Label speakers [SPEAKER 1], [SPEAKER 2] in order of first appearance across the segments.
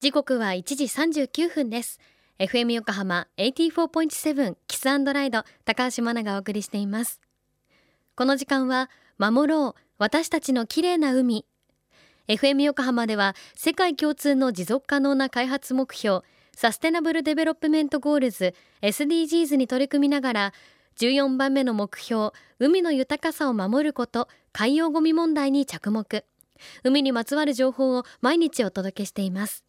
[SPEAKER 1] 時刻は1時39分です。FM 横浜84.7キスライド高橋真奈がお送りしています。この時間は守ろう私たちの綺麗な海。FM 横浜では世界共通の持続可能な開発目標サステナブルデベロップメントゴールズ SDGs に取り組みながら14番目の目標海の豊かさを守ること海洋ゴミ問題に着目。海にまつわる情報を毎日お届けしています。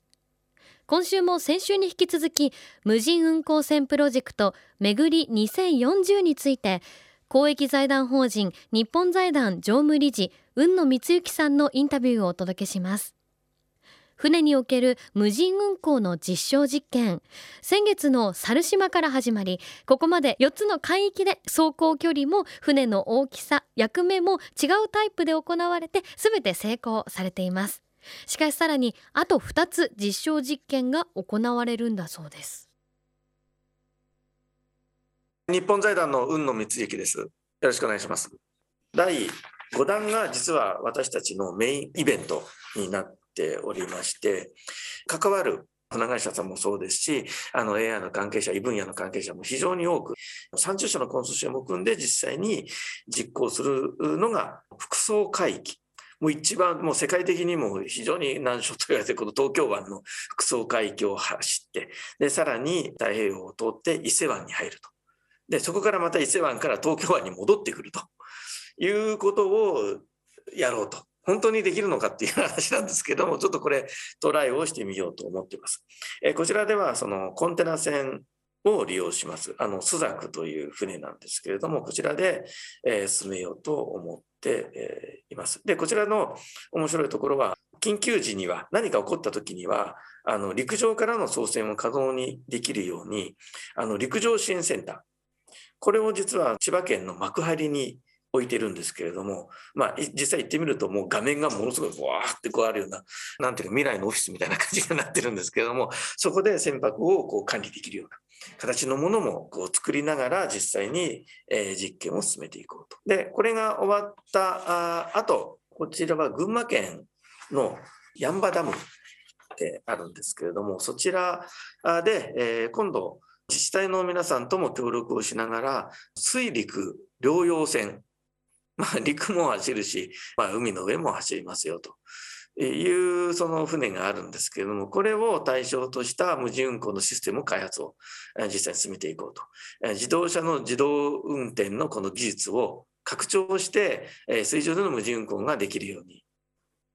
[SPEAKER 1] 今週も先週に引き続き無人運航船プロジェクト巡り2040について公益財団法人日本財団常務理事雲野光之さんのインタビューをお届けします。船における無人運航の実証実験。先月の猿島から始まりここまで4つの海域で走行距離も船の大きさ役目も違うタイプで行われて全て成功されています。しかしさらにあと2つ実証実験が行われるんだそうです。
[SPEAKER 2] 日本財団の雲野光之です。よろしくお願いします。第5弾が実は私たちのメインイベントになっておりまして関わる船会社さんもそうですし、あの AI の関係者、異分野の関係者も非常に多く、30社のコンソーシアムを組んで実際に実行するのが、複層海域もう一番、もう世界的にも非常に難所と言われてこの東京湾の複層海峡を走って、で、さらに太平洋を通って伊勢湾に入ると。で、そこからまた伊勢湾から東京湾に戻ってくるということをやろうと。本当にできるのかっていう話なんですけども、ちょっとこれトライをしてみようと思っています。えこちらではそのコンテナ船を利用します。あの、スザクという船なんですけれども、こちらで、えー、進めようと思って、えー、います。で、こちらの面白いところは、緊急時には、何か起こった時には、あの、陸上からの操船を可能にできるように、あの、陸上支援センター、これを実は千葉県の幕張に置いてるんですけれども、まあ、実際行ってみると、もう画面がものすごいわーってこうあるような、なんていうか未来のオフィスみたいな感じになってるんですけれども、そこで船舶をこう管理できるような形のものもこう作りながら実際に、え実験を進めていこうと。で、これが終わったあと、こちらは群馬県のヤンバダムであるんですけれども、そちらで、え今度、自治体の皆さんとも協力をしながら、水陸両用船まあ、陸も走るし、まあ、海の上も走りますよというその船があるんですけれども、これを対象とした無人運航のシステム開発を実際に進めていこうと。自動車の自動運転のこの技術を拡張して、水上での無人運航ができるように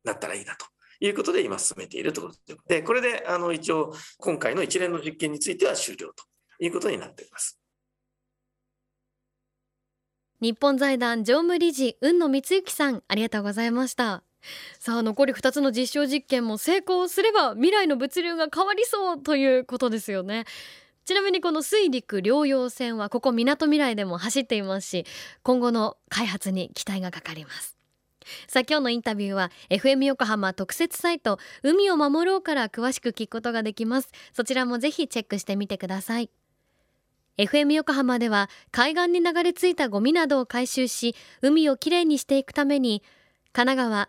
[SPEAKER 2] なったらいいなと。いうことで今進めているところで、これであの一応今回の一連の実験については終了ということになっています。
[SPEAKER 1] 日本財団常務理事雲野光之さんありがとうございました さあ残り2つの実証実験も成功すれば未来の物流が変わりそうということですよね。ちなみにこの水陸両用船はここみなとみらいでも走っていますし今後の開発に期待がかかります。さあ今日のインタビューは FM 横浜特設サイト海を守ろうから詳しく聞くことができます。そちらもぜひチェックしてみてください。FM 横浜では海岸に流れ着いたゴミなどを回収し海をきれいにしていくために神奈川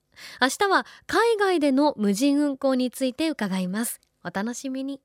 [SPEAKER 1] 明日は海外での無人運行について伺います。お楽しみに。